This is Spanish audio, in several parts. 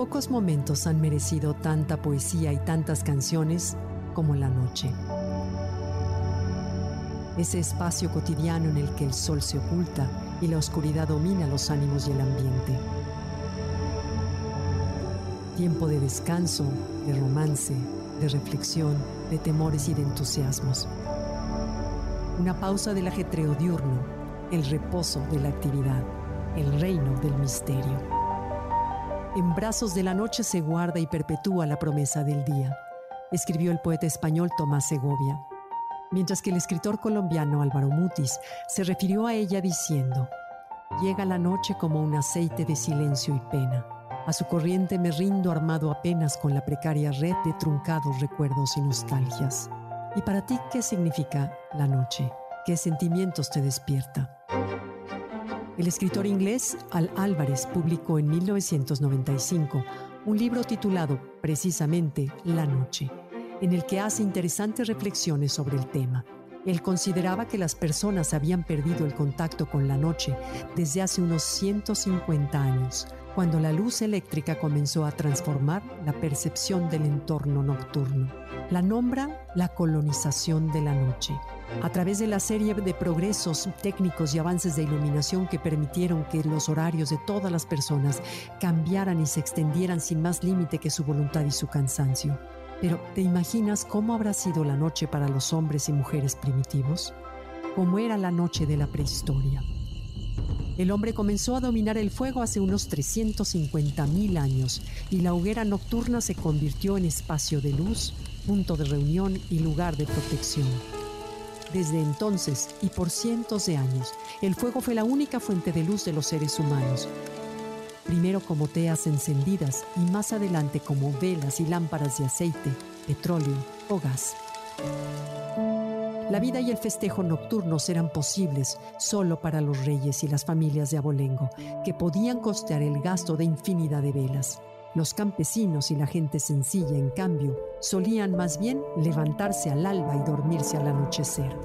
Pocos momentos han merecido tanta poesía y tantas canciones como la noche. Ese espacio cotidiano en el que el sol se oculta y la oscuridad domina los ánimos y el ambiente. Tiempo de descanso, de romance, de reflexión, de temores y de entusiasmos. Una pausa del ajetreo diurno, el reposo de la actividad, el reino del misterio. En brazos de la noche se guarda y perpetúa la promesa del día, escribió el poeta español Tomás Segovia, mientras que el escritor colombiano Álvaro Mutis se refirió a ella diciendo, llega la noche como un aceite de silencio y pena. A su corriente me rindo armado apenas con la precaria red de truncados recuerdos y nostalgias. ¿Y para ti qué significa la noche? ¿Qué sentimientos te despierta? El escritor inglés Al Álvarez publicó en 1995 un libro titulado precisamente La Noche, en el que hace interesantes reflexiones sobre el tema. Él consideraba que las personas habían perdido el contacto con la noche desde hace unos 150 años, cuando la luz eléctrica comenzó a transformar la percepción del entorno nocturno. La nombra la colonización de la noche a través de la serie de progresos técnicos y avances de iluminación que permitieron que los horarios de todas las personas cambiaran y se extendieran sin más límite que su voluntad y su cansancio. Pero, ¿te imaginas cómo habrá sido la noche para los hombres y mujeres primitivos? ¿Cómo era la noche de la prehistoria? El hombre comenzó a dominar el fuego hace unos 350.000 años y la hoguera nocturna se convirtió en espacio de luz, punto de reunión y lugar de protección. Desde entonces y por cientos de años, el fuego fue la única fuente de luz de los seres humanos. Primero como teas encendidas y más adelante como velas y lámparas de aceite, petróleo o gas. La vida y el festejo nocturnos eran posibles solo para los reyes y las familias de abolengo, que podían costear el gasto de infinidad de velas. Los campesinos y la gente sencilla, en cambio, solían más bien levantarse al alba y dormirse al anochecer.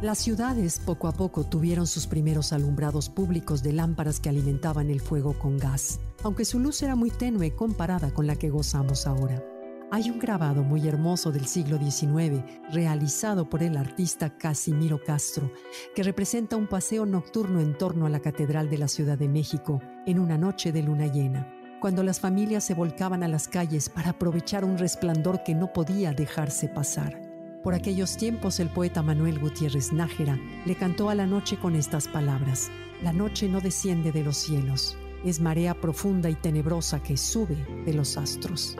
Las ciudades poco a poco tuvieron sus primeros alumbrados públicos de lámparas que alimentaban el fuego con gas, aunque su luz era muy tenue comparada con la que gozamos ahora. Hay un grabado muy hermoso del siglo XIX, realizado por el artista Casimiro Castro, que representa un paseo nocturno en torno a la Catedral de la Ciudad de México en una noche de luna llena cuando las familias se volcaban a las calles para aprovechar un resplandor que no podía dejarse pasar. Por aquellos tiempos el poeta Manuel Gutiérrez Nájera le cantó a la noche con estas palabras, La noche no desciende de los cielos, es marea profunda y tenebrosa que sube de los astros.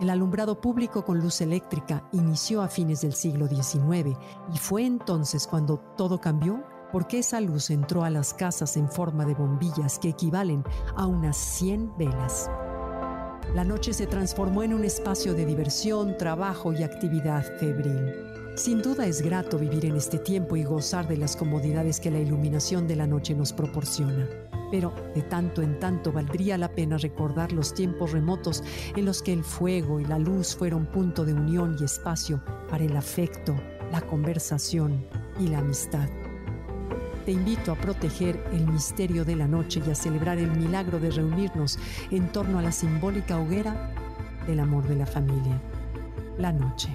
El alumbrado público con luz eléctrica inició a fines del siglo XIX y fue entonces cuando todo cambió porque esa luz entró a las casas en forma de bombillas que equivalen a unas 100 velas. La noche se transformó en un espacio de diversión, trabajo y actividad febril. Sin duda es grato vivir en este tiempo y gozar de las comodidades que la iluminación de la noche nos proporciona. Pero de tanto en tanto valdría la pena recordar los tiempos remotos en los que el fuego y la luz fueron punto de unión y espacio para el afecto, la conversación y la amistad. Te invito a proteger el misterio de la noche y a celebrar el milagro de reunirnos en torno a la simbólica hoguera del amor de la familia, la noche.